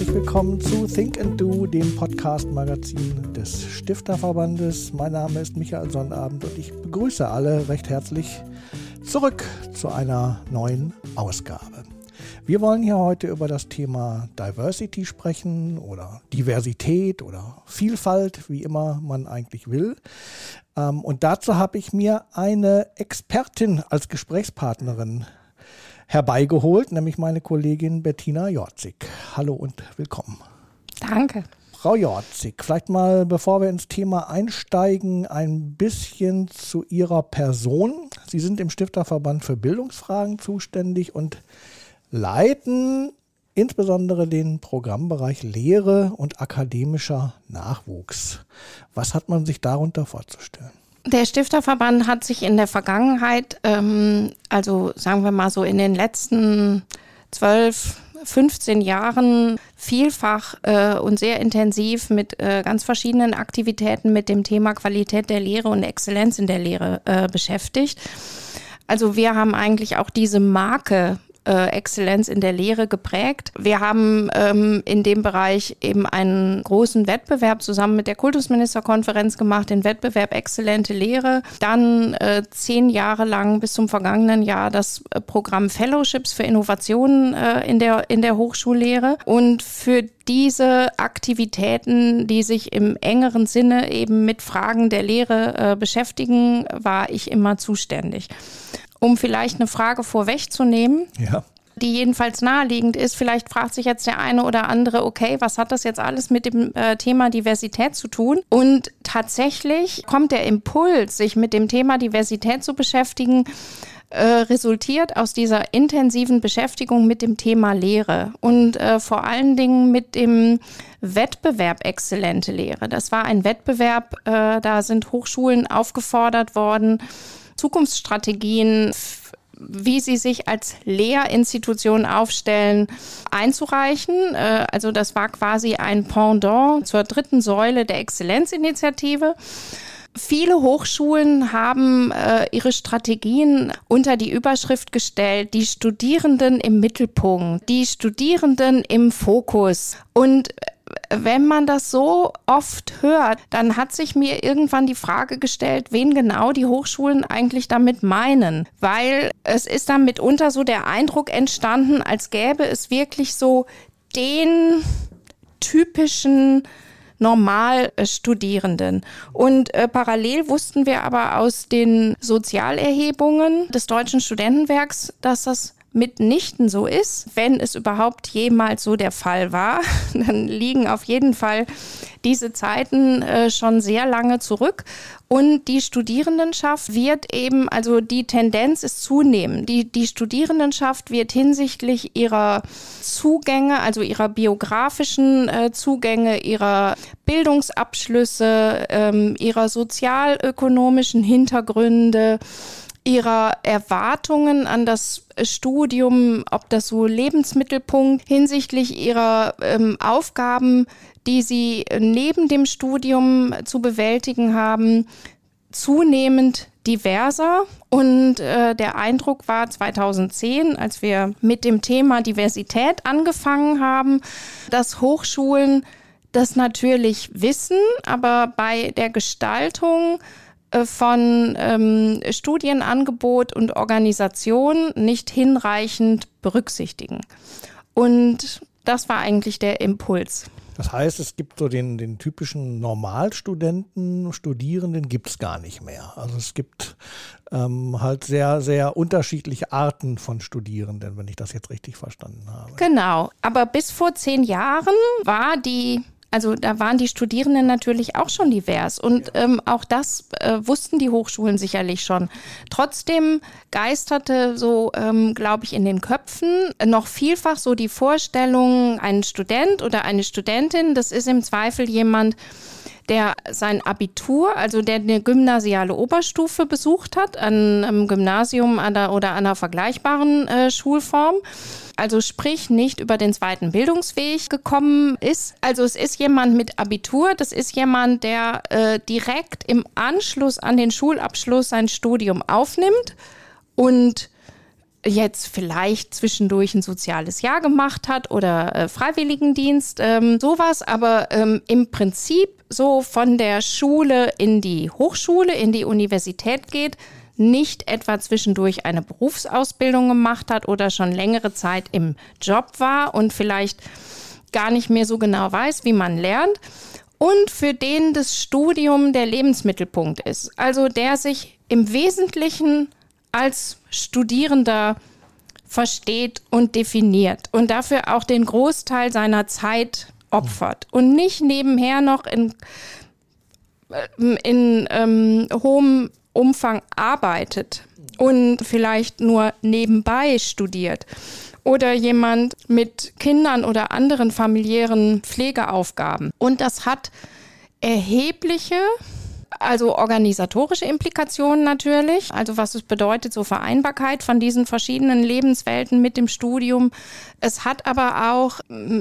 herzlich willkommen zu Think and Do, dem Podcast-Magazin des Stifterverbandes. Mein Name ist Michael Sonnabend und ich begrüße alle recht herzlich zurück zu einer neuen Ausgabe. Wir wollen hier heute über das Thema Diversity sprechen oder Diversität oder Vielfalt, wie immer man eigentlich will. Ähm, und dazu habe ich mir eine Expertin als Gesprächspartnerin herbeigeholt, nämlich meine Kollegin Bettina Jorzig. Hallo und willkommen. Danke. Frau Jorzig, vielleicht mal, bevor wir ins Thema einsteigen, ein bisschen zu Ihrer Person. Sie sind im Stifterverband für Bildungsfragen zuständig und leiten insbesondere den Programmbereich Lehre und akademischer Nachwuchs. Was hat man sich darunter vorzustellen? Der Stifterverband hat sich in der Vergangenheit, ähm, also sagen wir mal so in den letzten zwölf, 15 Jahren vielfach äh, und sehr intensiv mit äh, ganz verschiedenen Aktivitäten mit dem Thema Qualität der Lehre und Exzellenz in der Lehre äh, beschäftigt. Also wir haben eigentlich auch diese Marke äh, Exzellenz in der Lehre geprägt. Wir haben ähm, in dem Bereich eben einen großen Wettbewerb zusammen mit der Kultusministerkonferenz gemacht, den Wettbewerb Exzellente Lehre. Dann äh, zehn Jahre lang bis zum vergangenen Jahr das äh, Programm Fellowships für Innovationen äh, in, der, in der Hochschullehre. Und für diese Aktivitäten, die sich im engeren Sinne eben mit Fragen der Lehre äh, beschäftigen, war ich immer zuständig. Um vielleicht eine Frage vorwegzunehmen. Ja die jedenfalls naheliegend ist. Vielleicht fragt sich jetzt der eine oder andere, okay, was hat das jetzt alles mit dem äh, Thema Diversität zu tun? Und tatsächlich kommt der Impuls, sich mit dem Thema Diversität zu beschäftigen, äh, resultiert aus dieser intensiven Beschäftigung mit dem Thema Lehre und äh, vor allen Dingen mit dem Wettbewerb Exzellente Lehre. Das war ein Wettbewerb, äh, da sind Hochschulen aufgefordert worden, Zukunftsstrategien, wie sie sich als Lehrinstitution aufstellen, einzureichen. Äh, also das war quasi ein Pendant zur dritten Säule der Exzellenzinitiative. Viele Hochschulen haben äh, ihre Strategien unter die Überschrift gestellt, die Studierenden im Mittelpunkt, die Studierenden im Fokus. Und wenn man das so oft hört, dann hat sich mir irgendwann die Frage gestellt, wen genau die Hochschulen eigentlich damit meinen. Weil es ist dann mitunter so der Eindruck entstanden, als gäbe es wirklich so den typischen Normalstudierenden. Und äh, parallel wussten wir aber aus den Sozialerhebungen des Deutschen Studentenwerks, dass das mitnichten so ist. Wenn es überhaupt jemals so der Fall war, dann liegen auf jeden Fall diese Zeiten äh, schon sehr lange zurück. Und die Studierendenschaft wird eben, also die Tendenz ist zunehmend. Die, die Studierendenschaft wird hinsichtlich ihrer Zugänge, also ihrer biografischen äh, Zugänge, ihrer Bildungsabschlüsse, ähm, ihrer sozialökonomischen Hintergründe, ihrer Erwartungen an das Studium, ob das so Lebensmittelpunkt hinsichtlich ihrer ähm, Aufgaben, die sie neben dem Studium zu bewältigen haben, zunehmend diverser. Und äh, der Eindruck war 2010, als wir mit dem Thema Diversität angefangen haben, dass Hochschulen das natürlich wissen, aber bei der Gestaltung von ähm, Studienangebot und Organisation nicht hinreichend berücksichtigen. Und das war eigentlich der Impuls. Das heißt, es gibt so den, den typischen Normalstudenten, Studierenden gibt es gar nicht mehr. Also es gibt ähm, halt sehr, sehr unterschiedliche Arten von Studierenden, wenn ich das jetzt richtig verstanden habe. Genau, aber bis vor zehn Jahren war die also da waren die Studierenden natürlich auch schon divers. Und ähm, auch das äh, wussten die Hochschulen sicherlich schon. Trotzdem geisterte so, ähm, glaube ich, in den Köpfen noch vielfach so die Vorstellung, ein Student oder eine Studentin, das ist im Zweifel jemand, der sein Abitur, also der eine gymnasiale Oberstufe besucht hat, an einem Gymnasium an der, oder einer vergleichbaren äh, Schulform also sprich nicht über den zweiten Bildungsweg gekommen ist. Also es ist jemand mit Abitur, das ist jemand, der äh, direkt im Anschluss an den Schulabschluss sein Studium aufnimmt und jetzt vielleicht zwischendurch ein soziales Jahr gemacht hat oder äh, Freiwilligendienst, ähm, sowas, aber ähm, im Prinzip so von der Schule in die Hochschule, in die Universität geht, nicht etwa zwischendurch eine Berufsausbildung gemacht hat oder schon längere Zeit im Job war und vielleicht gar nicht mehr so genau weiß, wie man lernt. Und für den das Studium der Lebensmittelpunkt ist. Also der sich im Wesentlichen als Studierender versteht und definiert und dafür auch den Großteil seiner Zeit opfert und nicht nebenher noch in, äh, in ähm, hohem Umfang arbeitet und vielleicht nur nebenbei studiert oder jemand mit Kindern oder anderen familiären Pflegeaufgaben. Und das hat erhebliche also organisatorische Implikationen natürlich, also was es bedeutet, so Vereinbarkeit von diesen verschiedenen Lebenswelten mit dem Studium. Es hat aber auch,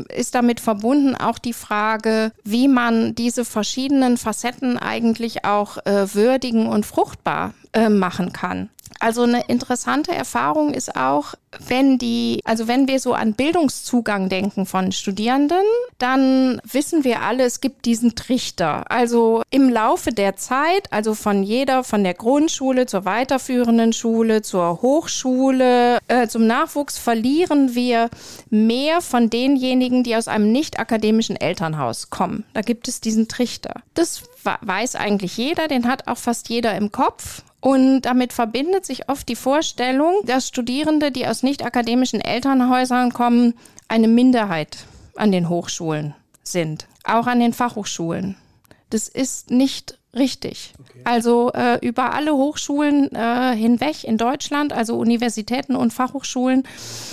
ist damit verbunden auch die Frage, wie man diese verschiedenen Facetten eigentlich auch äh, würdigen und fruchtbar äh, machen kann. Also eine interessante Erfahrung ist auch, wenn die, also wenn wir so an Bildungszugang denken von Studierenden, dann wissen wir alle, es gibt diesen Trichter. Also im Laufe der Zeit, also von jeder, von der Grundschule zur weiterführenden Schule, zur Hochschule, äh, zum Nachwuchs verlieren wir mehr von denjenigen, die aus einem nicht akademischen Elternhaus kommen. Da gibt es diesen Trichter. Das weiß eigentlich jeder, den hat auch fast jeder im Kopf. Und damit verbindet sich oft die Vorstellung, dass Studierende, die aus nicht akademischen Elternhäusern kommen, eine Minderheit an den Hochschulen sind, auch an den Fachhochschulen. Das ist nicht richtig. Okay. Also äh, über alle Hochschulen äh, hinweg in Deutschland, also Universitäten und Fachhochschulen,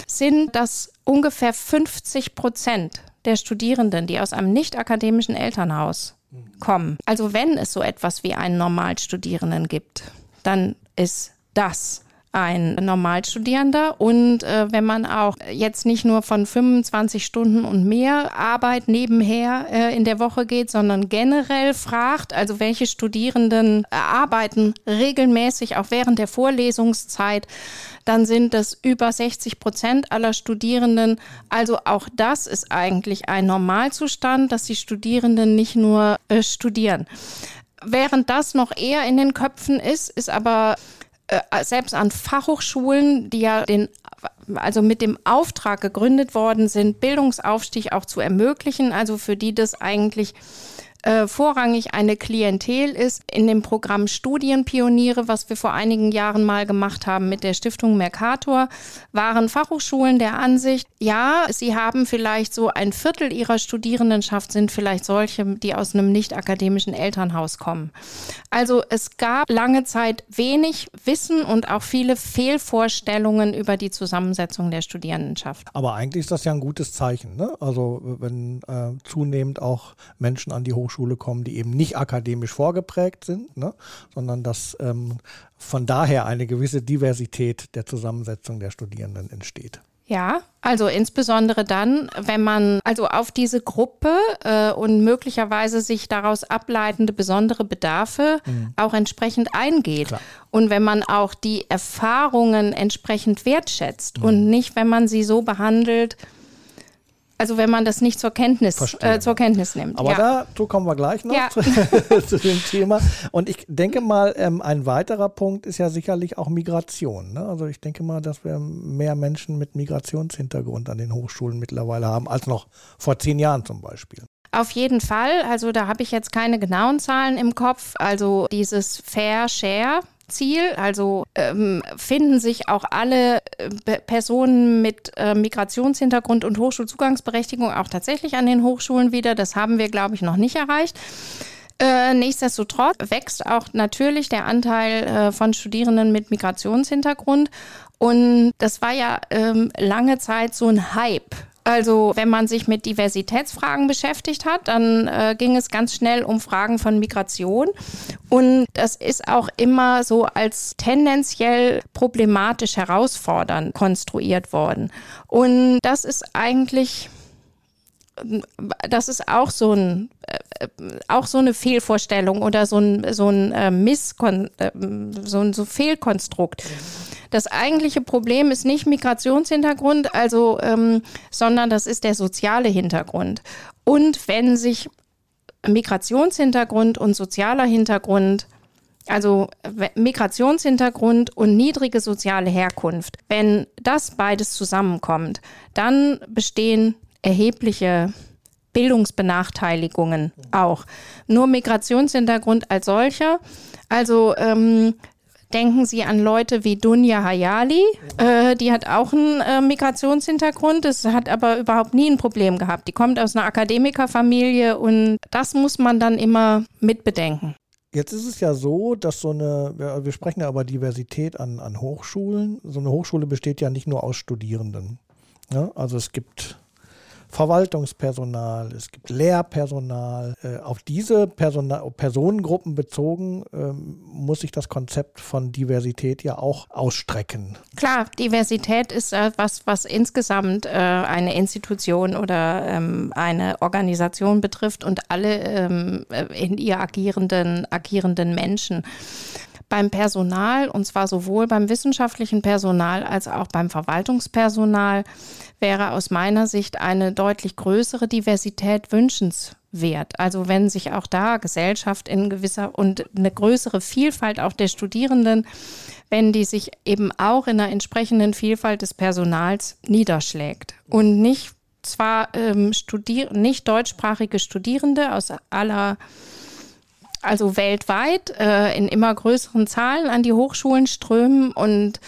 sind das ungefähr 50 Prozent der Studierenden, die aus einem nicht akademischen Elternhaus mhm. kommen. Also wenn es so etwas wie einen Normalstudierenden gibt dann ist das ein Normalstudierender. Und äh, wenn man auch jetzt nicht nur von 25 Stunden und mehr Arbeit nebenher äh, in der Woche geht, sondern generell fragt, also welche Studierenden äh, arbeiten regelmäßig auch während der Vorlesungszeit, dann sind das über 60 Prozent aller Studierenden. Also auch das ist eigentlich ein Normalzustand, dass die Studierenden nicht nur äh, studieren. Während das noch eher in den Köpfen ist, ist aber äh, selbst an Fachhochschulen, die ja den, also mit dem Auftrag gegründet worden sind, Bildungsaufstieg auch zu ermöglichen, also für die das eigentlich äh, vorrangig eine Klientel ist. In dem Programm Studienpioniere, was wir vor einigen Jahren mal gemacht haben mit der Stiftung Mercator, waren Fachhochschulen der Ansicht, ja, sie haben vielleicht so ein Viertel ihrer Studierendenschaft sind vielleicht solche, die aus einem nicht akademischen Elternhaus kommen. Also es gab lange Zeit wenig Wissen und auch viele Fehlvorstellungen über die Zusammensetzung der Studierendenschaft. Aber eigentlich ist das ja ein gutes Zeichen. Ne? Also wenn äh, zunehmend auch Menschen an die Hochschule Hochschule kommen, die eben nicht akademisch vorgeprägt sind, ne, sondern dass ähm, von daher eine gewisse Diversität der Zusammensetzung der Studierenden entsteht. Ja, also insbesondere dann, wenn man also auf diese Gruppe äh, und möglicherweise sich daraus ableitende besondere Bedarfe mhm. auch entsprechend eingeht. Klar. Und wenn man auch die Erfahrungen entsprechend wertschätzt mhm. und nicht, wenn man sie so behandelt, also wenn man das nicht zur Kenntnis, äh, zur Kenntnis nimmt. Aber ja. dazu kommen wir gleich noch ja. zu, zu, dem Thema. Und ich denke mal, ähm, ein weiterer Punkt ist ja sicherlich auch Migration. Ne? Also ich denke mal, dass wir mehr Menschen mit Migrationshintergrund an den Hochschulen mittlerweile haben, als noch vor zehn Jahren zum Beispiel. Auf jeden Fall. Also da habe ich jetzt keine genauen Zahlen im Kopf. Also dieses Fair Share, Ziel. Also ähm, finden sich auch alle äh, Personen mit äh, Migrationshintergrund und Hochschulzugangsberechtigung auch tatsächlich an den Hochschulen wieder. Das haben wir, glaube ich, noch nicht erreicht. Äh, nichtsdestotrotz wächst auch natürlich der Anteil äh, von Studierenden mit Migrationshintergrund. Und das war ja ähm, lange Zeit so ein Hype also wenn man sich mit Diversitätsfragen beschäftigt hat, dann äh, ging es ganz schnell um Fragen von Migration. Und das ist auch immer so als tendenziell problematisch herausfordernd konstruiert worden. Und das ist eigentlich das ist auch so ein äh, auch so eine Fehlvorstellung oder so ein so ein äh, Misskon äh, so ein so Fehlkonstrukt. das eigentliche Problem ist nicht Migrationshintergrund, also, ähm, sondern das ist der soziale Hintergrund. Und wenn sich Migrationshintergrund und sozialer Hintergrund also Migrationshintergrund und niedrige soziale Herkunft. Wenn das beides zusammenkommt, dann bestehen erhebliche Bildungsbenachteiligungen auch. Nur Migrationshintergrund als solcher. Also ähm, denken Sie an Leute wie Dunja Hayali, äh, die hat auch einen äh, Migrationshintergrund, das hat aber überhaupt nie ein Problem gehabt. Die kommt aus einer Akademikerfamilie und das muss man dann immer mitbedenken. Jetzt ist es ja so, dass so eine, wir sprechen ja über Diversität an, an Hochschulen. So eine Hochschule besteht ja nicht nur aus Studierenden. Ja, also es gibt Verwaltungspersonal, es gibt Lehrpersonal. Äh, auf diese Personal Personengruppen bezogen ähm, muss sich das Konzept von Diversität ja auch ausstrecken. Klar, Diversität ist äh, was, was insgesamt äh, eine Institution oder ähm, eine Organisation betrifft und alle ähm, in ihr agierenden, agierenden Menschen beim Personal, und zwar sowohl beim wissenschaftlichen Personal als auch beim Verwaltungspersonal, wäre aus meiner Sicht eine deutlich größere Diversität wünschenswert. Also wenn sich auch da Gesellschaft in gewisser und eine größere Vielfalt auch der Studierenden, wenn die sich eben auch in einer entsprechenden Vielfalt des Personals niederschlägt und nicht zwar ähm, Studier nicht deutschsprachige Studierende aus aller also weltweit äh, in immer größeren Zahlen an die Hochschulen strömen und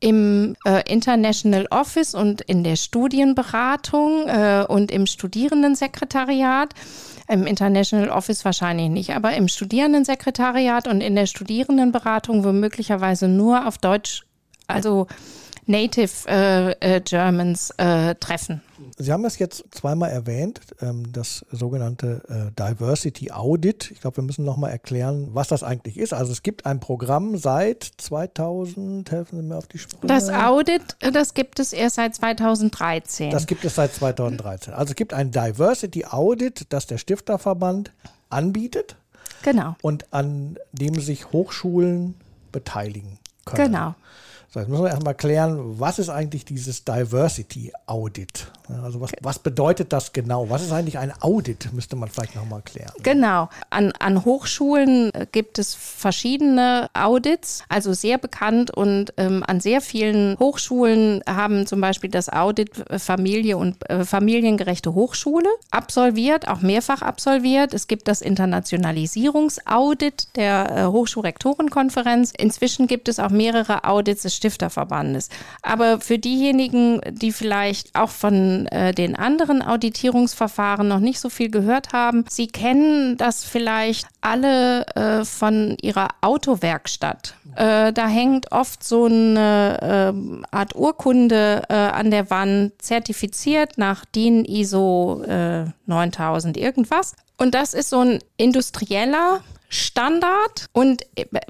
im äh, International Office und in der Studienberatung äh, und im Studierendensekretariat. Im International Office wahrscheinlich nicht, aber im Studierendensekretariat und in der Studierendenberatung womöglicherweise nur auf Deutsch, also Native äh, äh, Germans äh, treffen. Sie haben es jetzt zweimal erwähnt, ähm, das sogenannte äh, Diversity Audit. Ich glaube, wir müssen noch mal erklären, was das eigentlich ist. Also es gibt ein Programm seit 2000, helfen Sie mir auf die Sprünge. Das Audit, äh, das gibt es erst seit 2013. Das gibt es seit 2013. Also es gibt ein Diversity Audit, das der Stifterverband anbietet. Genau. Und an dem sich Hochschulen beteiligen können. Genau. So, jetzt müssen wir erstmal klären, was ist eigentlich dieses Diversity Audit? Also was, was bedeutet das genau? Was ist eigentlich ein Audit, müsste man vielleicht nochmal klären. Genau. An, an Hochschulen gibt es verschiedene Audits, also sehr bekannt und ähm, an sehr vielen Hochschulen haben zum Beispiel das Audit Familie und äh, familiengerechte Hochschule absolviert, auch mehrfach absolviert. Es gibt das Internationalisierungsaudit der äh, Hochschulrektorenkonferenz. Inzwischen gibt es auch mehrere Audits Stifterverbandes. Aber für diejenigen, die vielleicht auch von äh, den anderen Auditierungsverfahren noch nicht so viel gehört haben, sie kennen das vielleicht alle äh, von ihrer Autowerkstatt. Äh, da hängt oft so eine äh, Art Urkunde äh, an der Wand, zertifiziert nach DIN ISO 9000 äh, irgendwas. Und das ist so ein industrieller Standard und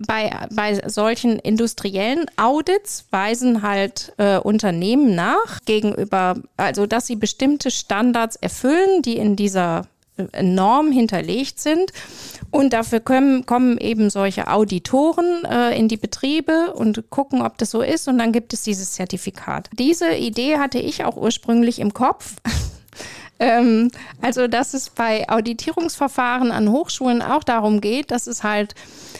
bei, bei solchen industriellen Audits weisen halt äh, Unternehmen nach gegenüber, also dass sie bestimmte Standards erfüllen, die in dieser äh, Norm hinterlegt sind. Und dafür kommen, kommen eben solche Auditoren äh, in die Betriebe und gucken, ob das so ist. Und dann gibt es dieses Zertifikat. Diese Idee hatte ich auch ursprünglich im Kopf. Ähm, also, dass es bei Auditierungsverfahren an Hochschulen auch darum geht, dass es halt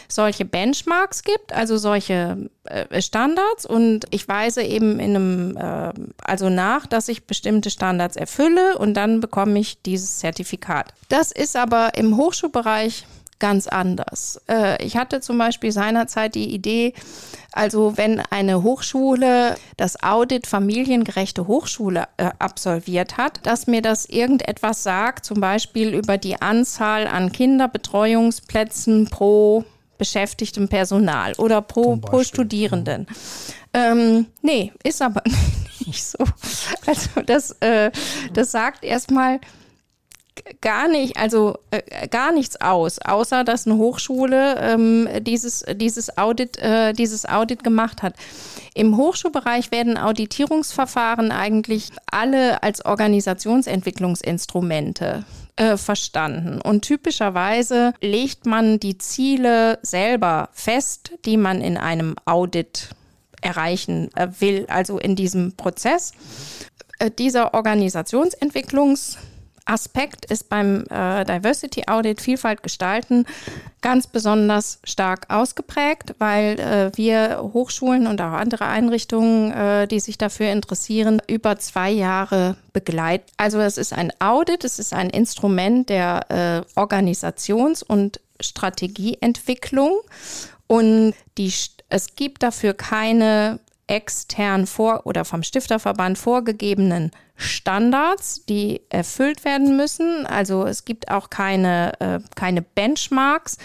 solche Benchmarks gibt, also solche äh, Standards und ich weise eben in einem, äh, also nach, dass ich bestimmte Standards erfülle und dann bekomme ich dieses Zertifikat. Das ist aber im Hochschulbereich ganz anders. Äh, ich hatte zum Beispiel seinerzeit die Idee, also wenn eine Hochschule das Audit familiengerechte Hochschule äh, absolviert hat, dass mir das irgendetwas sagt, zum Beispiel über die Anzahl an Kinderbetreuungsplätzen pro beschäftigtem Personal oder pro, pro Studierenden. Ähm, nee, ist aber nicht so. Also das, äh, das sagt erstmal, gar nicht, also äh, gar nichts aus, außer dass eine Hochschule ähm, dieses, dieses, Audit, äh, dieses Audit gemacht hat. Im Hochschulbereich werden Auditierungsverfahren eigentlich alle als Organisationsentwicklungsinstrumente äh, verstanden. Und typischerweise legt man die Ziele selber fest, die man in einem Audit erreichen äh, will, also in diesem Prozess. Äh, dieser Organisationsentwicklungs- Aspekt ist beim äh, Diversity Audit Vielfalt gestalten ganz besonders stark ausgeprägt, weil äh, wir Hochschulen und auch andere Einrichtungen, äh, die sich dafür interessieren, über zwei Jahre begleiten. Also es ist ein Audit, es ist ein Instrument der äh, Organisations- und Strategieentwicklung und die, es gibt dafür keine extern vor oder vom Stifterverband vorgegebenen Standards, die erfüllt werden müssen. Also es gibt auch keine, äh, keine Benchmarks,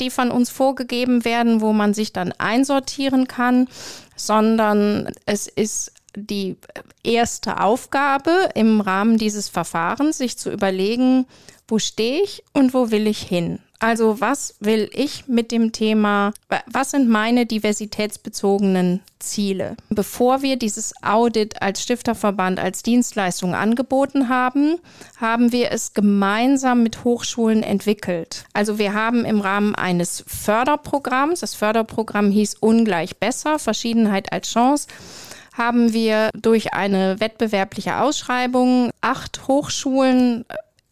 die von uns vorgegeben werden, wo man sich dann einsortieren kann, sondern es ist die erste Aufgabe im Rahmen dieses Verfahrens, sich zu überlegen, wo stehe ich und wo will ich hin? Also was will ich mit dem Thema, was sind meine diversitätsbezogenen Ziele? Bevor wir dieses Audit als Stifterverband, als Dienstleistung angeboten haben, haben wir es gemeinsam mit Hochschulen entwickelt. Also wir haben im Rahmen eines Förderprogramms, das Förderprogramm hieß Ungleich besser, Verschiedenheit als Chance, haben wir durch eine wettbewerbliche Ausschreibung acht Hochschulen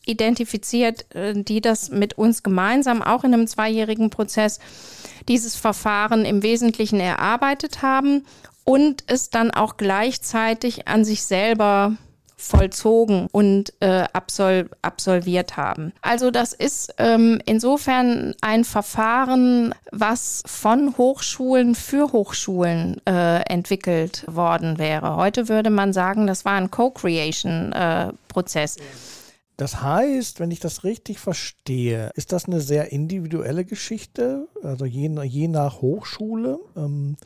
identifiziert, äh, die das mit uns gemeinsam auch in einem zweijährigen Prozess dieses Verfahren im Wesentlichen erarbeitet haben und es dann auch gleichzeitig an sich selber vollzogen und äh, absol absolviert haben. Also das ist ähm, insofern ein Verfahren, was von Hochschulen für Hochschulen äh, entwickelt worden wäre. Heute würde man sagen, das war ein Co-Creation-Prozess. Äh, das heißt, wenn ich das richtig verstehe, ist das eine sehr individuelle Geschichte, also je, je nach Hochschule. Ähm,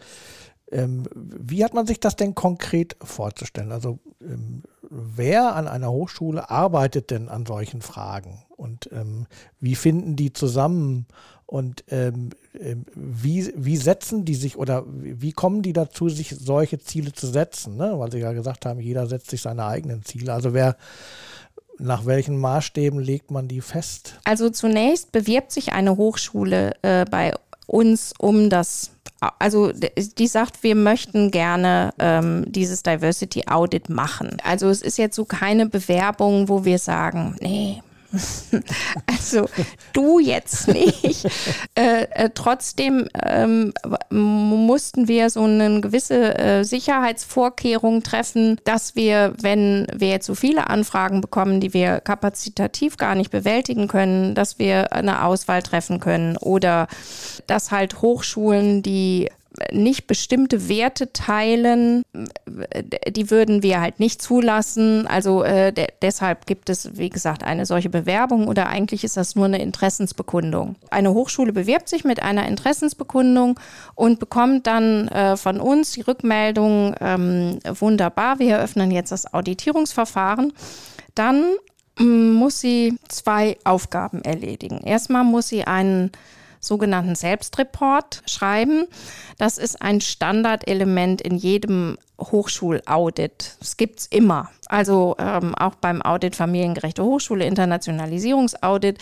ähm, wie hat man sich das denn konkret vorzustellen? Also ähm, wer an einer Hochschule arbeitet denn an solchen Fragen und ähm, wie finden die zusammen und ähm, ähm, wie, wie setzen die sich oder wie kommen die dazu, sich solche Ziele zu setzen? Ne? Weil Sie ja gesagt haben, jeder setzt sich seine eigenen Ziele. Also wer nach welchen Maßstäben legt man die fest? Also zunächst bewirbt sich eine Hochschule äh, bei uns um das also die sagt, wir möchten gerne ähm, dieses Diversity Audit machen. Also es ist jetzt so keine Bewerbung, wo wir sagen, nee, also du jetzt nicht. Äh, äh, trotzdem ähm, mussten wir so eine gewisse äh, Sicherheitsvorkehrung treffen, dass wir, wenn wir jetzt so viele Anfragen bekommen, die wir kapazitativ gar nicht bewältigen können, dass wir eine Auswahl treffen können oder dass halt Hochschulen, die nicht bestimmte Werte teilen, die würden wir halt nicht zulassen. Also äh, de deshalb gibt es, wie gesagt, eine solche Bewerbung oder eigentlich ist das nur eine Interessensbekundung. Eine Hochschule bewirbt sich mit einer Interessensbekundung und bekommt dann äh, von uns die Rückmeldung, ähm, wunderbar, wir eröffnen jetzt das Auditierungsverfahren. Dann mm, muss sie zwei Aufgaben erledigen. Erstmal muss sie einen sogenannten Selbstreport schreiben. Das ist ein Standardelement in jedem Hochschulaudit. Das gibt es immer. Also ähm, auch beim Audit Familiengerechte Hochschule, Internationalisierungsaudit.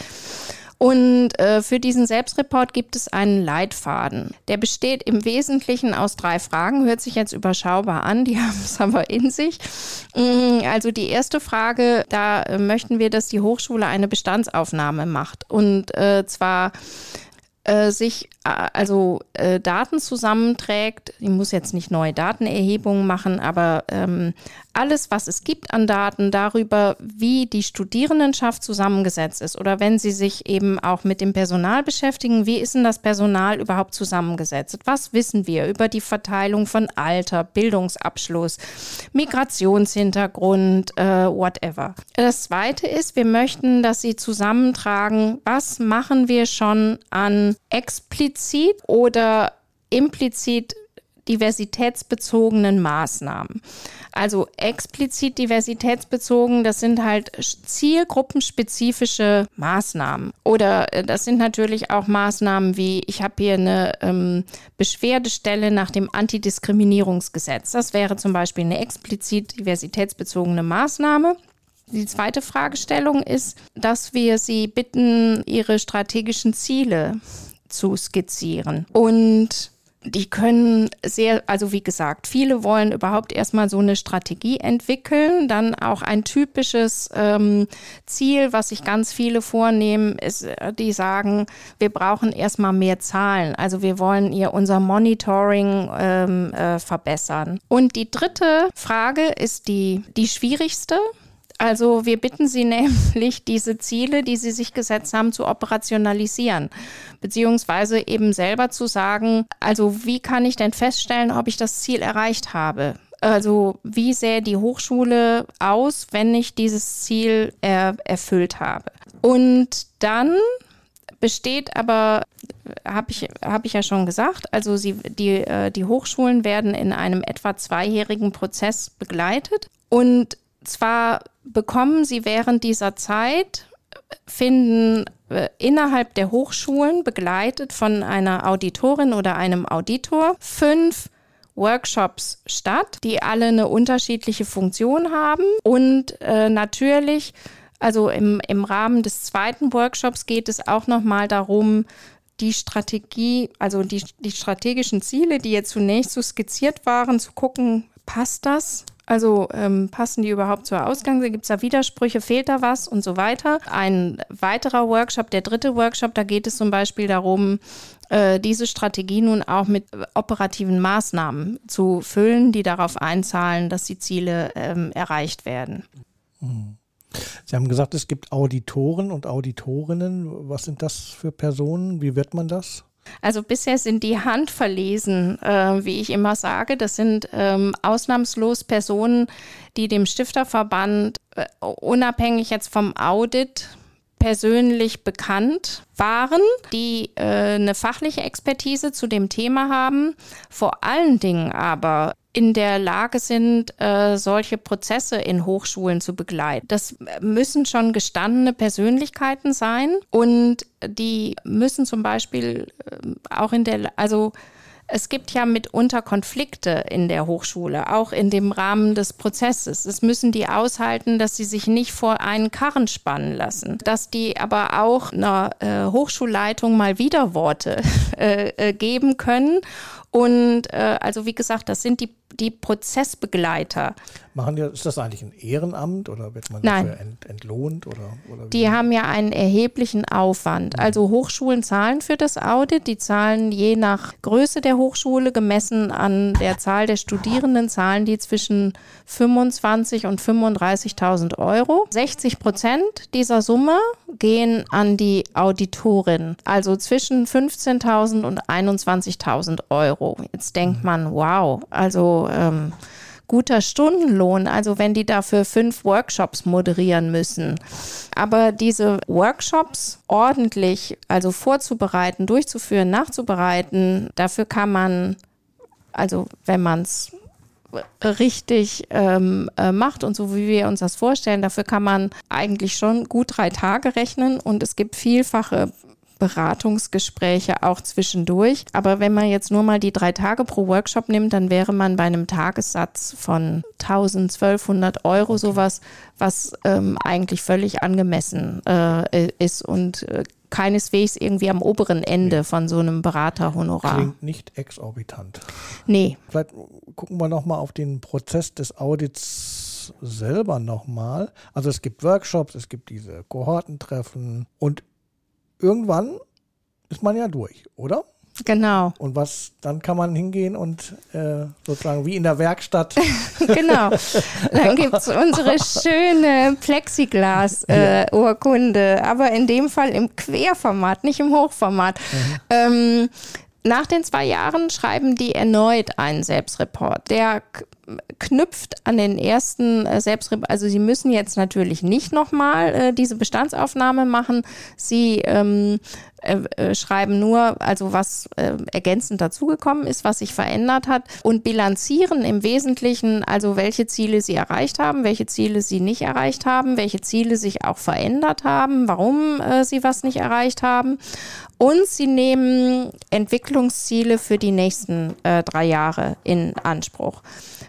Und äh, für diesen Selbstreport gibt es einen Leitfaden. Der besteht im Wesentlichen aus drei Fragen, hört sich jetzt überschaubar an, die haben es aber in sich. Mm, also die erste Frage, da äh, möchten wir, dass die Hochschule eine Bestandsaufnahme macht. Und äh, zwar äh, sich also äh, Daten zusammenträgt. Ich muss jetzt nicht neue Datenerhebungen machen, aber ähm, alles, was es gibt an Daten darüber, wie die Studierendenschaft zusammengesetzt ist oder wenn sie sich eben auch mit dem Personal beschäftigen, wie ist denn das Personal überhaupt zusammengesetzt? Was wissen wir über die Verteilung von Alter, Bildungsabschluss, Migrationshintergrund, äh, whatever. Das Zweite ist, wir möchten, dass sie zusammentragen, was machen wir schon an explizit oder implizit diversitätsbezogenen Maßnahmen. Also explizit diversitätsbezogen, das sind halt zielgruppenspezifische Maßnahmen. Oder äh, das sind natürlich auch Maßnahmen wie, ich habe hier eine ähm, Beschwerdestelle nach dem Antidiskriminierungsgesetz. Das wäre zum Beispiel eine explizit diversitätsbezogene Maßnahme. Die zweite Fragestellung ist, dass wir Sie bitten, Ihre strategischen Ziele zu skizzieren. Und die können sehr, also wie gesagt, viele wollen überhaupt erstmal so eine Strategie entwickeln. Dann auch ein typisches ähm, Ziel, was sich ganz viele vornehmen, ist, äh, die sagen, wir brauchen erstmal mehr Zahlen. Also wir wollen ihr unser Monitoring ähm, äh, verbessern. Und die dritte Frage ist die, die schwierigste. Also wir bitten Sie nämlich, diese Ziele, die Sie sich gesetzt haben, zu operationalisieren, beziehungsweise eben selber zu sagen, also wie kann ich denn feststellen, ob ich das Ziel erreicht habe? Also wie sähe die Hochschule aus, wenn ich dieses Ziel er erfüllt habe? Und dann besteht aber, habe ich, hab ich ja schon gesagt, also sie, die, äh, die Hochschulen werden in einem etwa zweijährigen Prozess begleitet. Und zwar bekommen sie während dieser Zeit, finden äh, innerhalb der Hochschulen, begleitet von einer Auditorin oder einem Auditor, fünf Workshops statt, die alle eine unterschiedliche Funktion haben. Und äh, natürlich, also im, im Rahmen des zweiten Workshops geht es auch nochmal darum, die Strategie, also die, die strategischen Ziele, die jetzt zunächst so skizziert waren, zu gucken, passt das? Also ähm, passen die überhaupt zur Ausgang? Gibt es da Widersprüche? Fehlt da was und so weiter? Ein weiterer Workshop, der dritte Workshop, da geht es zum Beispiel darum, äh, diese Strategie nun auch mit operativen Maßnahmen zu füllen, die darauf einzahlen, dass die Ziele ähm, erreicht werden. Mhm. Sie haben gesagt, es gibt Auditoren und Auditorinnen. Was sind das für Personen? Wie wird man das? Also bisher sind die handverlesen, äh, wie ich immer sage. Das sind ähm, ausnahmslos Personen, die dem Stifterverband äh, unabhängig jetzt vom Audit persönlich bekannt waren, die äh, eine fachliche Expertise zu dem Thema haben, vor allen Dingen aber in der Lage sind, äh, solche Prozesse in Hochschulen zu begleiten. Das müssen schon gestandene Persönlichkeiten sein und die müssen zum Beispiel äh, auch in der, also es gibt ja mitunter Konflikte in der Hochschule, auch in dem Rahmen des Prozesses. Es müssen die aushalten, dass sie sich nicht vor einen Karren spannen lassen, dass die aber auch einer äh, Hochschulleitung mal Widerworte äh, äh, geben können und äh, also wie gesagt, das sind die, die Prozessbegleiter. Machen ja, ist das eigentlich ein Ehrenamt oder wird man Nein. dafür ent, entlohnt? Oder, oder die haben ja einen erheblichen Aufwand. Mhm. Also Hochschulen zahlen für das Audit. Die zahlen je nach Größe der Hochschule, gemessen an der Zahl der Studierenden, zahlen die zwischen 25 und 35.000 Euro. 60 Prozent dieser Summe gehen an die Auditorin, also zwischen 15.000 und 21.000 Euro. Jetzt denkt mhm. man, wow, also ähm, guter Stundenlohn, also wenn die dafür fünf Workshops moderieren müssen. Aber diese Workshops ordentlich, also vorzubereiten, durchzuführen, nachzubereiten, dafür kann man, also wenn man es richtig ähm, äh, macht und so wie wir uns das vorstellen, dafür kann man eigentlich schon gut drei Tage rechnen und es gibt vielfache Beratungsgespräche auch zwischendurch. Aber wenn man jetzt nur mal die drei Tage pro Workshop nimmt, dann wäre man bei einem Tagessatz von 1200 Euro sowas, was ähm, eigentlich völlig angemessen äh, ist und äh, keineswegs irgendwie am oberen Ende nee. von so einem Beraterhonorar. Klingt nicht exorbitant. Nee. Vielleicht gucken wir nochmal auf den Prozess des Audits selber nochmal. Also es gibt Workshops, es gibt diese Kohortentreffen und irgendwann ist man ja durch, oder? Genau. Und was, dann kann man hingehen und äh, sozusagen wie in der Werkstatt. genau. Dann gibt es unsere schöne Plexiglas-Urkunde, äh, ja. aber in dem Fall im Querformat, nicht im Hochformat. Mhm. Ähm, nach den zwei Jahren schreiben die erneut einen Selbstreport. Der knüpft an den ersten äh, Selbstreport. Also sie müssen jetzt natürlich nicht nochmal äh, diese Bestandsaufnahme machen. Sie ähm, äh, äh, schreiben nur, also was äh, ergänzend dazugekommen ist, was sich verändert hat und bilanzieren im Wesentlichen, also welche Ziele sie erreicht haben, welche Ziele sie nicht erreicht haben, welche Ziele sich auch verändert haben, warum äh, sie was nicht erreicht haben. Und sie nehmen Entwicklungsziele für die nächsten drei Jahre in Anspruch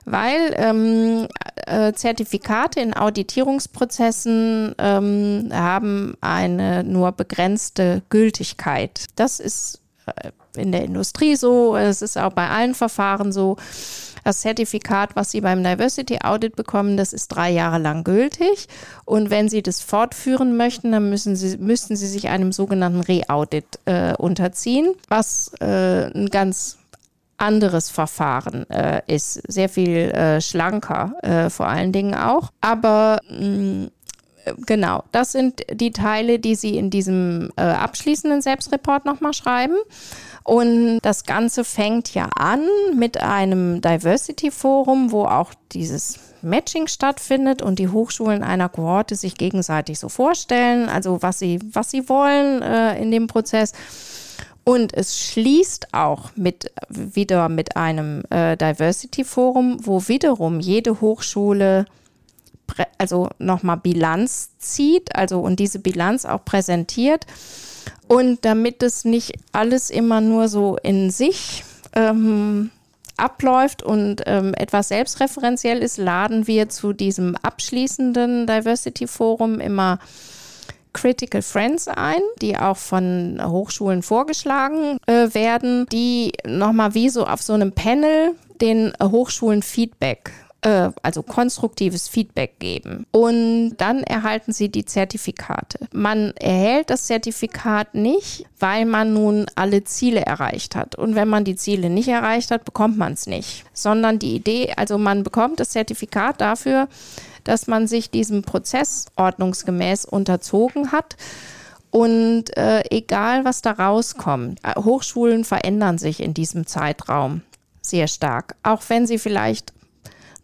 weil ähm, äh, Zertifikate in Auditierungsprozessen ähm, haben eine nur begrenzte Gültigkeit. Das ist äh, in der Industrie so, es ist auch bei allen Verfahren so. Das Zertifikat, was Sie beim Diversity Audit bekommen, das ist drei Jahre lang gültig. Und wenn Sie das fortführen möchten, dann müssen Sie, müssten Sie sich einem sogenannten Re-Audit äh, unterziehen, was äh, ein ganz anderes Verfahren äh, ist, sehr viel äh, schlanker äh, vor allen Dingen auch. Aber mh, mm, genau, das sind die Teile, die Sie in diesem äh, abschließenden Selbstreport nochmal schreiben. Und das Ganze fängt ja an mit einem Diversity Forum, wo auch dieses Matching stattfindet und die Hochschulen einer Kohorte sich gegenseitig so vorstellen, also was sie, was sie wollen äh, in dem Prozess. Und es schließt auch mit, wieder mit einem äh, Diversity Forum, wo wiederum jede Hochschule also nochmal Bilanz zieht, also und diese Bilanz auch präsentiert. Und damit es nicht alles immer nur so in sich ähm, abläuft und ähm, etwas selbstreferenziell ist, laden wir zu diesem abschließenden Diversity Forum immer Critical Friends ein, die auch von Hochschulen vorgeschlagen äh, werden, die nochmal wie so auf so einem Panel den Hochschulen Feedback äh, also konstruktives Feedback geben. Und dann erhalten Sie die Zertifikate. Man erhält das Zertifikat nicht, weil man nun alle Ziele erreicht hat. Und wenn man die Ziele nicht erreicht hat, bekommt man es nicht. Sondern die Idee, also man bekommt das Zertifikat dafür, dass man sich diesem Prozess ordnungsgemäß unterzogen hat. Und äh, egal, was da rauskommt, äh, Hochschulen verändern sich in diesem Zeitraum sehr stark. Auch wenn sie vielleicht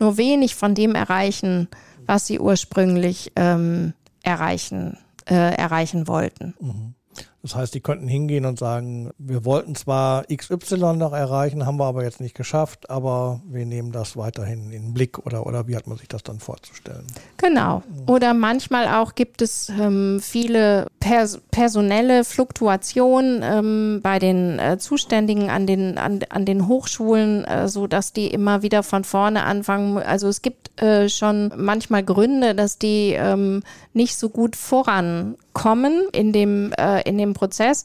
nur wenig von dem erreichen, was sie ursprünglich ähm, erreichen, äh, erreichen wollten. Mhm. Das heißt, die könnten hingehen und sagen, wir wollten zwar XY noch erreichen, haben wir aber jetzt nicht geschafft, aber wir nehmen das weiterhin in den Blick oder, oder wie hat man sich das dann vorzustellen? Genau. Oder manchmal auch gibt es ähm, viele pers personelle Fluktuationen ähm, bei den äh, Zuständigen an den, an, an den Hochschulen, äh, so dass die immer wieder von vorne anfangen. Also es gibt äh, schon manchmal Gründe, dass die ähm, nicht so gut vorankommen in dem, äh, in dem Prozess.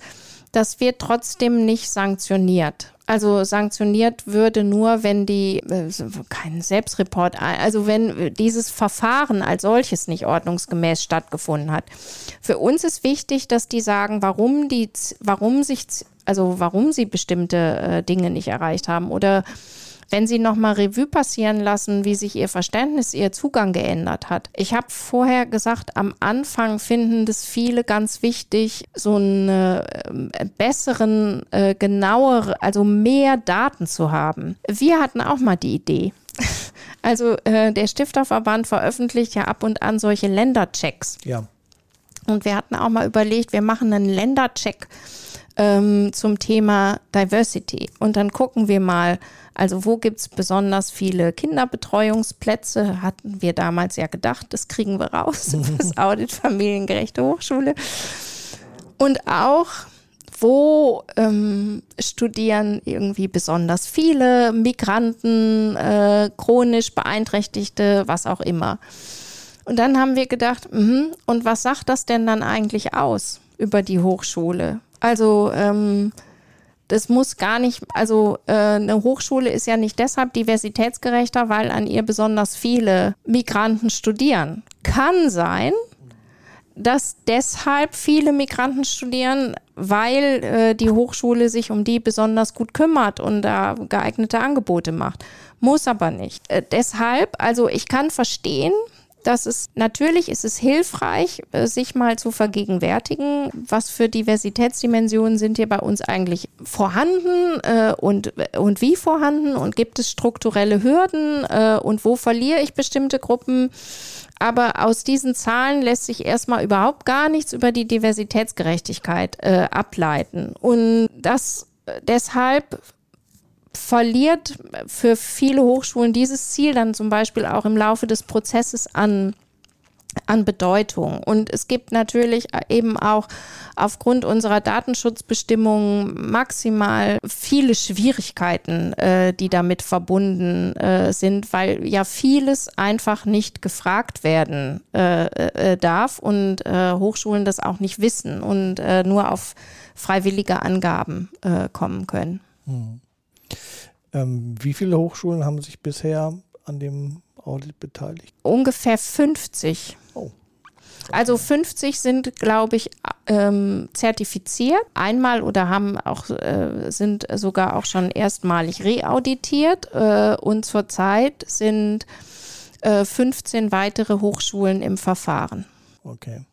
Das wird trotzdem nicht sanktioniert. Also sanktioniert würde nur, wenn die äh, keinen Selbstreport, also wenn dieses Verfahren als solches nicht ordnungsgemäß stattgefunden hat. Für uns ist wichtig, dass die sagen, warum die, warum sich, also warum sie bestimmte äh, Dinge nicht erreicht haben oder wenn Sie nochmal Revue passieren lassen, wie sich Ihr Verständnis, Ihr Zugang geändert hat. Ich habe vorher gesagt, am Anfang finden das viele ganz wichtig, so einen äh, besseren, äh, genauer, also mehr Daten zu haben. Wir hatten auch mal die Idee. Also äh, der Stifterverband veröffentlicht ja ab und an solche Länderchecks. Ja. Und wir hatten auch mal überlegt, wir machen einen Ländercheck ähm, zum Thema Diversity. Und dann gucken wir mal, also wo gibt es besonders viele Kinderbetreuungsplätze? Hatten wir damals ja gedacht, das kriegen wir raus, das Audit Familiengerechte Hochschule. Und auch, wo ähm, studieren irgendwie besonders viele Migranten, äh, chronisch Beeinträchtigte, was auch immer. Und dann haben wir gedacht, mh, und was sagt das denn dann eigentlich aus über die Hochschule? Also ähm, das muss gar nicht, also äh, eine Hochschule ist ja nicht deshalb diversitätsgerechter, weil an ihr besonders viele Migranten studieren. Kann sein, dass deshalb viele Migranten studieren, weil äh, die Hochschule sich um die besonders gut kümmert und da geeignete Angebote macht. Muss aber nicht. Äh, deshalb, also ich kann verstehen, dass es natürlich ist es hilfreich, äh, sich mal zu vergegenwärtigen, was für Diversitätsdimensionen sind hier bei uns eigentlich vorhanden äh, und, und wie vorhanden und gibt es strukturelle Hürden äh, und wo verliere ich bestimmte Gruppen. Aber aus diesen Zahlen lässt sich erstmal überhaupt gar nichts über die Diversitätsgerechtigkeit äh, ableiten. Und das äh, deshalb verliert für viele Hochschulen dieses Ziel dann zum Beispiel auch im Laufe des Prozesses an an Bedeutung. Und es gibt natürlich eben auch aufgrund unserer Datenschutzbestimmungen maximal viele Schwierigkeiten, äh, die damit verbunden äh, sind, weil ja vieles einfach nicht gefragt werden äh, äh darf und äh, Hochschulen das auch nicht wissen und äh, nur auf freiwillige Angaben kommen können. Hm. Ähm, wie viele Hochschulen haben sich bisher an dem Audit beteiligt? Ungefähr 50. Oh. Also 50 sind, glaube ich, ähm, zertifiziert einmal oder haben auch äh, sind sogar auch schon erstmalig reauditiert äh, und zurzeit sind äh, 15 weitere Hochschulen im Verfahren. Okay.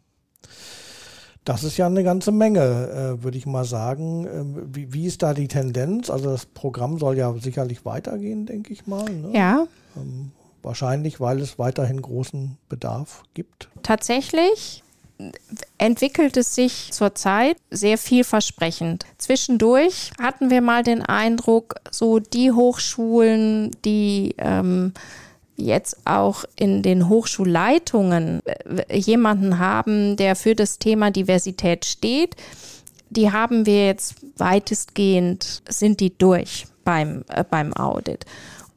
Das ist ja eine ganze Menge, äh, würde ich mal sagen. Ähm, wie, wie, ist da die Tendenz? Also das Programm soll ja sicherlich weitergehen, denke ich mal. Ne? Ja. Ähm, Wahrscheinlich, weil es weiterhin großen Bedarf gibt. Tatsächlich entwickelt es sich zurzeit sehr vielversprechend. Zwischendurch hatten wir mal den Eindruck, so die Hochschulen, die ähm, jetzt auch in den Hochschulleitungen äh, jemanden haben, der für das Thema Diversität steht, die haben wir jetzt weitestgehend, sind die durch beim, äh, beim Audit.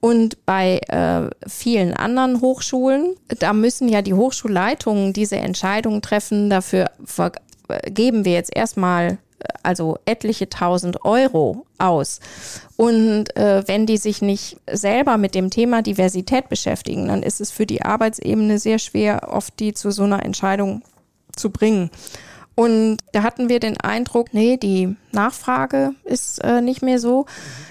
Und bei äh, vielen anderen Hochschulen, da müssen ja die Hochschulleitungen diese Entscheidungen treffen. Dafür geben wir jetzt erstmal äh, also etliche tausend Euro aus. Und äh, wenn die sich nicht selber mit dem Thema Diversität beschäftigen, dann ist es für die Arbeitsebene sehr schwer, oft die zu so einer Entscheidung zu bringen. Und da hatten wir den Eindruck, nee, die Nachfrage ist äh, nicht mehr so.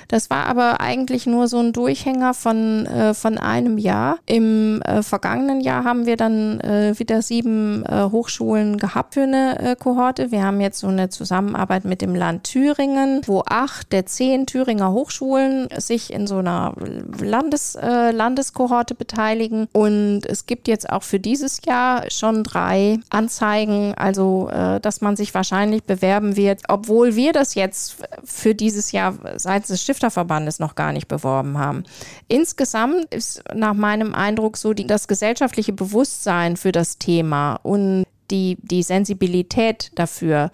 Das war aber eigentlich nur so ein Durchhänger von, äh, von einem Jahr. Im äh, vergangenen Jahr haben wir dann äh, wieder sieben äh, Hochschulen gehabt für eine äh, Kohorte. Wir haben jetzt so eine Zusammenarbeit mit dem Land Thüringen, wo acht der zehn Thüringer Hochschulen sich in so einer Landes, Landeskohorte beteiligen. Und es gibt jetzt auch für dieses Jahr schon drei Anzeigen, also dass man sich wahrscheinlich bewerben wird, obwohl wir das jetzt für dieses Jahr seitens des Stifterverbandes noch gar nicht beworben haben. Insgesamt ist nach meinem Eindruck so die, das gesellschaftliche Bewusstsein für das Thema und die, die Sensibilität dafür,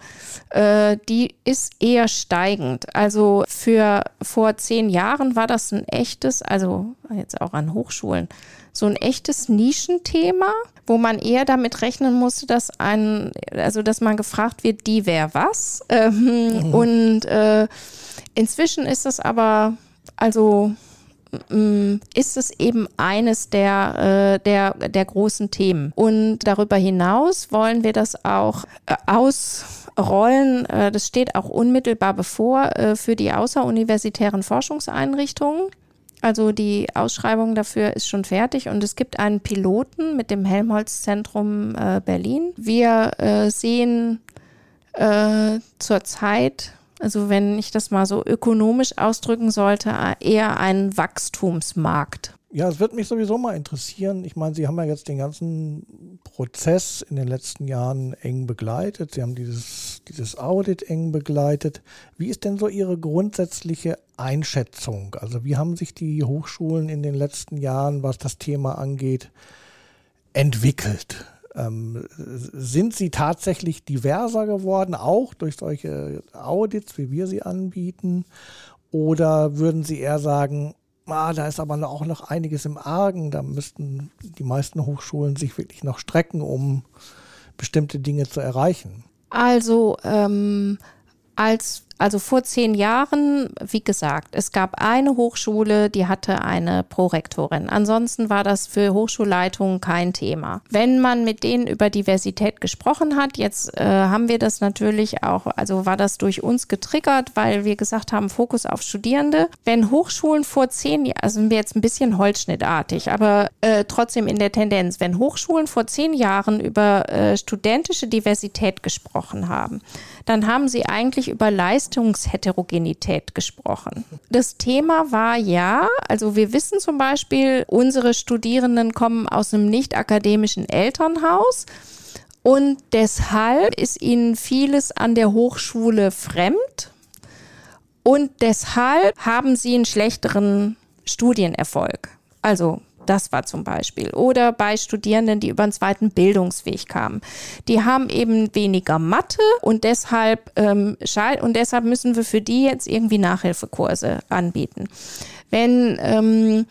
äh, die ist eher steigend. Also für vor zehn Jahren war das ein echtes, also jetzt auch an Hochschulen, so ein echtes Nischenthema, wo man eher damit rechnen musste, dass ein, also dass man gefragt wird, die wer was. Ähm, mhm. Und äh, inzwischen ist es aber, also mm, ist es eben eines der, äh, der, der großen Themen. Und darüber hinaus wollen wir das auch äh, ausrollen. Äh, das steht auch unmittelbar bevor für die außeruniversitären Forschungseinrichtungen. Also die Ausschreibung dafür ist schon fertig und es gibt einen Piloten mit dem Helmholtz-Zentrum äh, Berlin. Wir äh, sehen äh, zurzeit, also wenn ich das mal so ökonomisch ausdrücken sollte, eher einen Wachstumsmarkt. Ja, es wird mich sowieso mal interessieren. Ich meine, Sie haben ja jetzt den ganzen Prozess in den letzten Jahren eng begleitet. Sie haben dieses, dieses Audit eng begleitet. Wie ist denn so Ihre grundsätzliche Einschätzung? Also wie haben sich die Hochschulen in den letzten Jahren, was das Thema angeht, entwickelt? Ähm, sind sie tatsächlich diverser geworden, auch durch solche Audits, wie wir sie anbieten? Oder würden Sie eher sagen, ah, da ist aber auch noch einiges im Argen. Da müssten die meisten Hochschulen sich wirklich noch strecken, um bestimmte Dinge zu erreichen. Also ähm, als also vor zehn Jahren, wie gesagt, es gab eine Hochschule, die hatte eine Prorektorin. Ansonsten war das für Hochschulleitungen kein Thema. Wenn man mit denen über Diversität gesprochen hat, jetzt äh, haben wir das natürlich auch, also war das durch uns getriggert, weil wir gesagt haben, Fokus auf Studierende. Wenn Hochschulen vor zehn Jahren, also sind wir jetzt ein bisschen holzschnittartig, aber äh, trotzdem in der Tendenz, wenn Hochschulen vor zehn Jahren über äh, studentische Diversität gesprochen haben, dann haben sie eigentlich über Leistungsheterogenität gesprochen. Das Thema war ja, also wir wissen zum Beispiel, unsere Studierenden kommen aus einem nicht akademischen Elternhaus. Und deshalb ist ihnen vieles an der Hochschule fremd. Und deshalb haben sie einen schlechteren Studienerfolg. Also Das war zum Beispiel. Oder bei Studierenden, die über einen zweiten Bildungsweg kamen. Die haben eben weniger Mathe und deshalb, ähm, und deshalb müssen wir für die jetzt irgendwie Nachhilfekurse anbieten. Wenn ähm,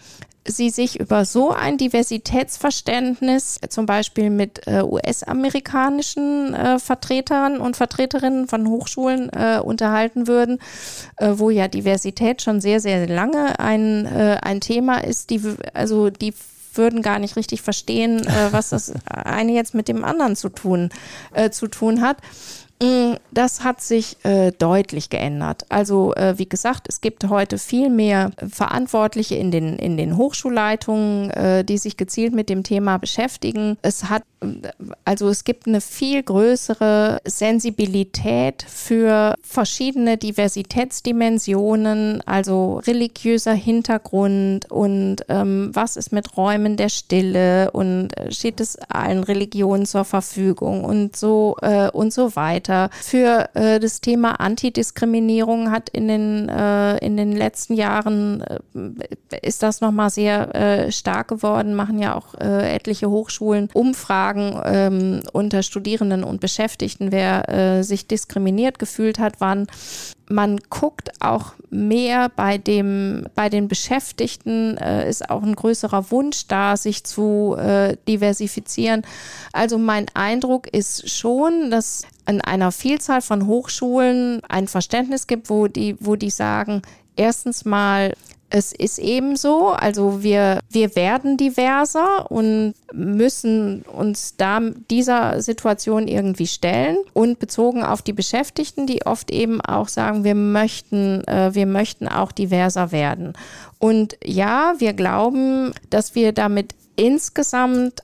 sie sich über so ein Diversitätsverständnis, zum Beispiel mit äh, US-amerikanischen äh, Vertretern und Vertreterinnen von Hochschulen äh, unterhalten würden, äh, wo ja Diversität schon sehr, sehr lange ein, äh, ein Thema ist, die, also die würden gar nicht richtig verstehen, äh, was das eine jetzt mit dem anderen zu tun, zu tun hat. Mm, das hat sich äh, deutlich geändert. Also äh, wie gesagt, es gibt heute viel mehr Verantwortliche in den, in den Hochschulleitungen, äh, die sich gezielt mit dem Thema beschäftigen. Es hat also es gibt eine viel größere Sensibilität für verschiedene Diversitätsdimensionen, also religiöser Hintergrund und ähm, was ist mit Räumen der Stille und äh, steht es allen Religionen zur Verfügung und so äh, und so weiter. Für äh, das Thema Antidiskriminierung hat in den äh, in den letzten Jahren äh, ist das noch mal sehr äh, stark geworden. Machen ja auch etliche Hochschulen Umfragen Umfragen ähm, unter Studierenden und Beschäftigten, wer äh, sich diskriminiert gefühlt hat, wann man guckt auch mehr bei dem, bei den Beschäftigten, äh, ist auch ein größerer Wunsch da, sich zu äh, diversifizieren. Also mein Eindruck ist schon, dass an einer Vielzahl von Hochschulen ein Verständnis gibt, wo die, wo die sagen, erstens mal, es ist eben so, also wir, wir werden diverser und müssen uns da dieser Situation irgendwie stellen und bezogen auf die Beschäftigten, die oft eben auch sagen, wir möchten, äh, wir möchten auch diverser werden. Und ja, wir glauben, dass wir damit insgesamt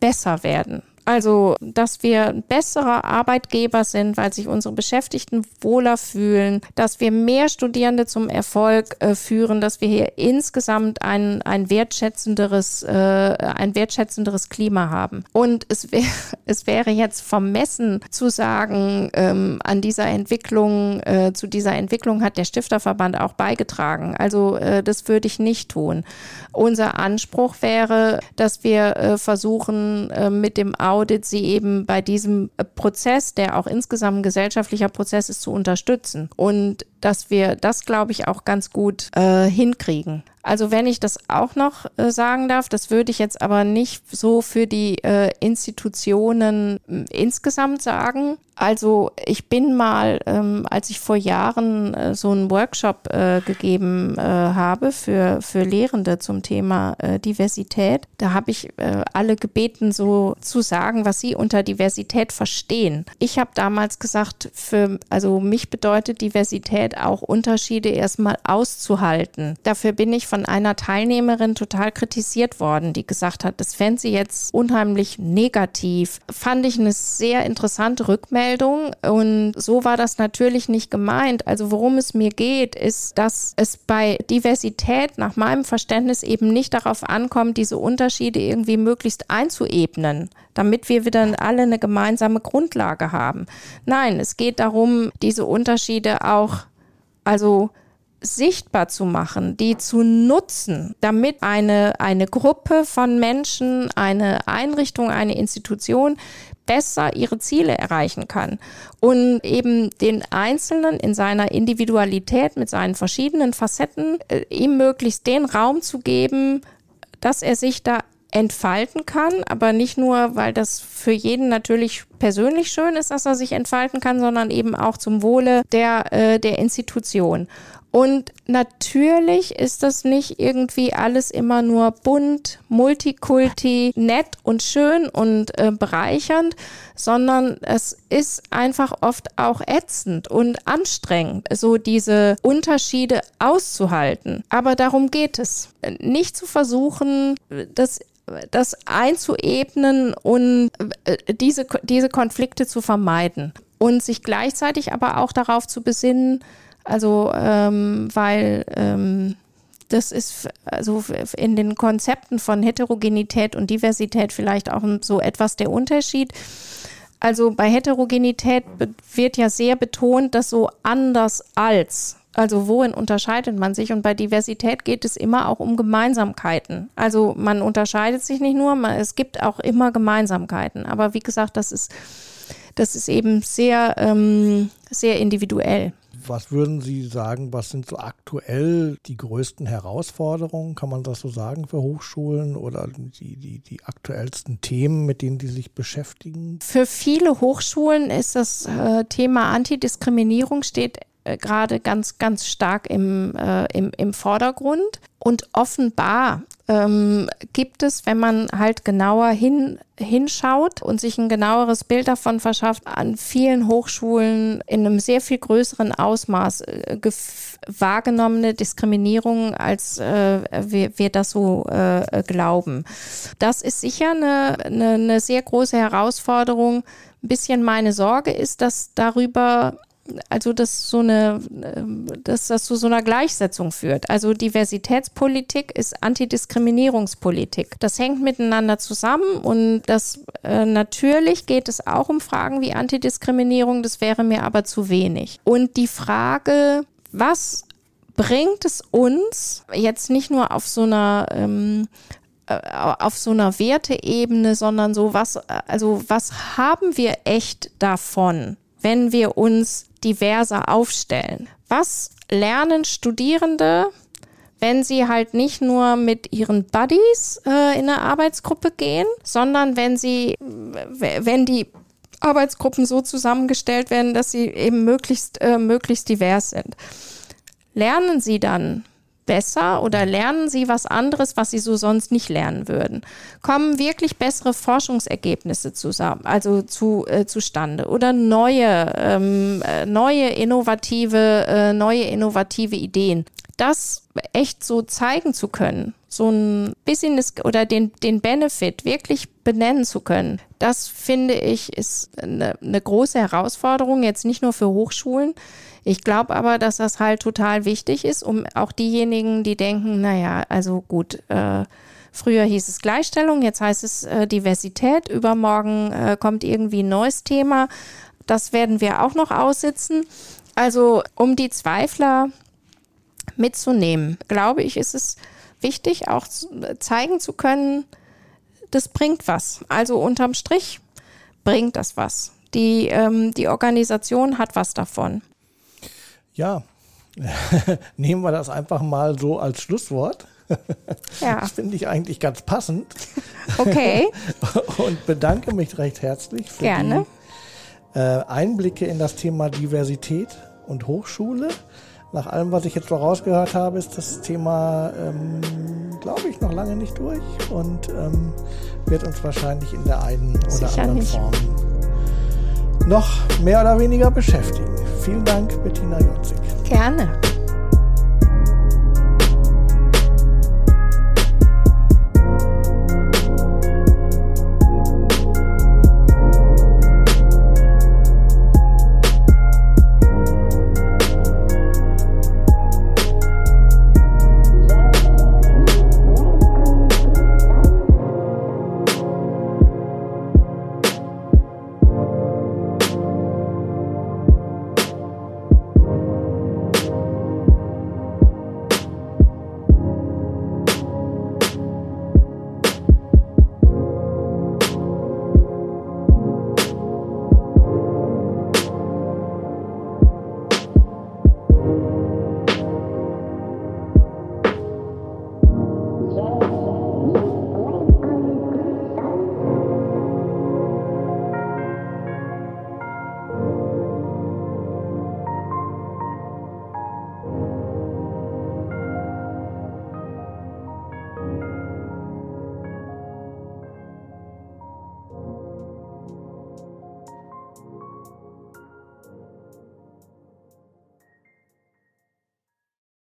besser werden. Also, dass wir ein besserer Arbeitgeber sind, weil sich unsere Beschäftigten wohler fühlen, dass wir mehr Studierende zum Erfolg äh, führen, dass wir hier insgesamt ein, ein wertschätzenderes, äh, ein wertschätzenderes Klima haben. Und es, wär, es wäre jetzt vermessen zu sagen, ähm, an dieser Entwicklung, äh, zu dieser Entwicklung hat der Stifterverband auch beigetragen. Also, äh, das würde ich nicht tun. Unser Anspruch wäre, dass wir äh, versuchen, äh, mit dem Audit sie eben bei diesem Prozess, der auch insgesamt ein gesellschaftlicher Prozess ist, zu unterstützen. Und dass wir das, glaube ich, auch ganz gut äh, hinkriegen. Also wenn ich das auch noch äh, sagen darf, das würde ich jetzt aber nicht so für die äh, Institutionen äh, insgesamt sagen. Also ich bin mal, ähm, als ich vor Jahren äh, so einen Workshop äh, gegeben äh, habe für, für Lehrende zum Thema Diversität, da habe ich alle gebeten, so zu sagen, was sie unter Diversität verstehen. Ich habe damals gesagt, für, also mich bedeutet Diversität auch Unterschiede erstmal auszuhalten. Dafür bin ich von einer Teilnehmerin total kritisiert worden, die gesagt hat, das fände sie jetzt unheimlich negativ. Fand ich eine sehr interessante Rückmeldung Rückmeldung. Und so war das natürlich nicht gemeint. Also worum es mir geht, ist, dass es bei Diversität nach meinem Verständnis eben nicht darauf ankommt, diese Unterschiede irgendwie möglichst einzuebnen, damit wir wieder alle eine gemeinsame Grundlage haben. Nein, es geht darum, diese Unterschiede auch, also sichtbar zu machen, die zu nutzen, damit eine, eine Gruppe von Menschen, eine Einrichtung, eine Institution besser ihre Ziele erreichen kann und eben den Einzelnen in seiner Individualität mit seinen verschiedenen Facetten äh, ihm möglichst den Raum zu geben, dass er sich da entfalten kann, aber nicht nur, weil das für jeden natürlich persönlich schön ist, dass er sich entfalten kann, sondern eben auch zum Wohle der, äh, der Institution. Und natürlich ist das nicht irgendwie alles immer nur bunt, multikulti, nett und schön und äh, bereichernd, sondern es ist einfach oft auch ätzend und anstrengend, so diese Unterschiede auszuhalten. Aber darum geht es. Nicht zu versuchen, das das einzuebnen und äh, diese, diese Konflikte zu vermeiden und sich gleichzeitig aber auch darauf zu besinnen, also, ähm, weil ähm, das ist also in den Konzepten von Heterogenität und Diversität vielleicht auch so etwas der Unterschied. Also bei Heterogenität wird ja sehr betont, dass so anders als Also worin unterscheidet man sich? Und bei Diversität geht es immer auch um Gemeinsamkeiten. Also man unterscheidet sich nicht nur, man, es gibt auch immer Gemeinsamkeiten. Aber wie gesagt, das ist, das ist eben sehr, ähm, sehr individuell. Was würden Sie sagen, was sind so aktuell die größten Herausforderungen, kann man das so sagen, für Hochschulen oder die, die, die aktuellsten Themen, mit denen die sich beschäftigen? Für viele Hochschulen ist das äh, Thema Antidiskriminierung steht äh, gerade ganz, ganz stark im, äh, im, im Vordergrund. Und offenbar ähm, gibt es, wenn man halt genauer hin, hinschaut und sich ein genaueres Bild davon verschafft, an vielen Hochschulen in einem sehr viel größeren Ausmaß äh, wahrgenommene Diskriminierung, als äh, wir, wir das so äh, glauben. Das ist sicher eine, eine, eine sehr große Herausforderung. Ein bisschen meine Sorge ist, dass darüber also dass so eine, dass das zu so einer Gleichsetzung führt. Also Diversitätspolitik ist Antidiskriminierungspolitik. Das hängt miteinander zusammen und das äh, natürlich geht es auch um Fragen wie Antidiskriminierung, das wäre mir aber zu wenig. Und die Frage, was bringt es uns jetzt nicht nur auf so einer ähm, äh, auf so einer Werteebene, sondern so was, also was haben wir echt davon, wenn wir uns diverser aufstellen. Was lernen Studierende, wenn sie halt nicht nur mit ihren Buddies äh, in eine Arbeitsgruppe gehen, sondern wenn sie, wenn die Arbeitsgruppen so zusammengestellt werden, dass sie eben möglichst, äh, möglichst divers sind. Lernen sie dann besser oder lernen sie was anderes, was sie so sonst nicht lernen würden? Kommen wirklich bessere Forschungsergebnisse zusammen, also zu, äh, zustande oder neue, ähm, äh, neue innovative, äh, neue innovative Ideen? Das echt so zeigen zu können, so ein bisschen ist, oder den, den Benefit wirklich benennen zu können, das finde ich ist eine, eine große Herausforderung, jetzt nicht nur für Hochschulen, ich glaube aber, dass das halt total wichtig ist, um auch diejenigen, die denken, naja, also gut, äh, früher hieß es Gleichstellung, jetzt heißt es äh, Diversität, übermorgen äh, kommt irgendwie ein neues Thema. Das werden wir auch noch aussitzen. Also um die Zweifler mitzunehmen, glaube ich, ist es wichtig, auch zeigen zu können, das bringt was. Also unterm Strich bringt das was. Die, ähm, die Organisation hat was davon. Ja, nehmen wir das einfach mal so als Schlusswort. Ja. Das finde ich eigentlich ganz passend. Okay. Und bedanke mich recht herzlich für Gerne. die äh, Einblicke in das Thema Diversität und Hochschule. Nach allem, was ich jetzt so rausgehört habe, ist das Thema, ähm, glaube ich, noch lange nicht durch und ähm, wird uns wahrscheinlich in der einen oder Sicher anderen nicht. Form noch mehr oder weniger beschäftigen. Vielen Dank, Bettina Jotzig. Gerne.